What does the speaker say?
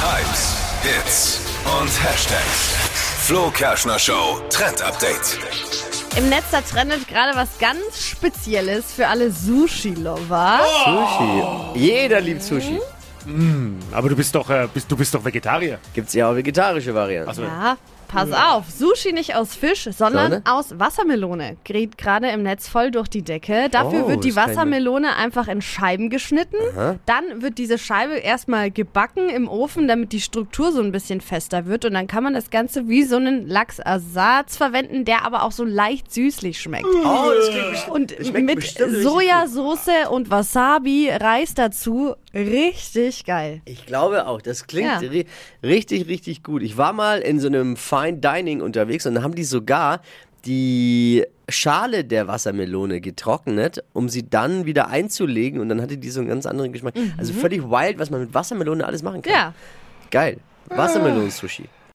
Hypes, Hits und Hashtags. Flo Kerschner Show Trend Update. Im Netz da trendet gerade was ganz Spezielles für alle Sushi-Lover. Sushi. Jeder liebt Sushi. Aber du bist doch, äh, bist, du bist doch Vegetarier. Gibt's ja auch vegetarische Varianten. Also, Ja, pass auf. Sushi nicht aus Fisch, sondern Sondern? aus Wassermelone. Gerät gerade im Netz voll durch die Decke. Dafür Oh, wird die das Wassermelone einfach in Scheiben geschnitten. Dann wird diese Scheibe erstmal gebacken im Ofen, damit die Struktur so ein bisschen fester wird. Und dann kann man das Ganze wie so einen Lachsersatz verwenden, der aber auch so leicht süßlich schmeckt. Oh, das klingt bestimmt. Und schmeckt mit Sojasauce und Wasabi, Reis dazu. Richtig geil. Ich glaube auch, das klingt Ja. ri richtig, richtig gut. Ich war mal in so einem Fine Dining unterwegs und da haben die sogar die Schale der Wassermelone getrocknet, um sie dann wieder einzulegen und dann hatte die so einen ganz anderen Geschmack. Also völlig wild, was man mit Wassermelone alles machen kann. Ja. Geil. Wassermelonen-Sushi.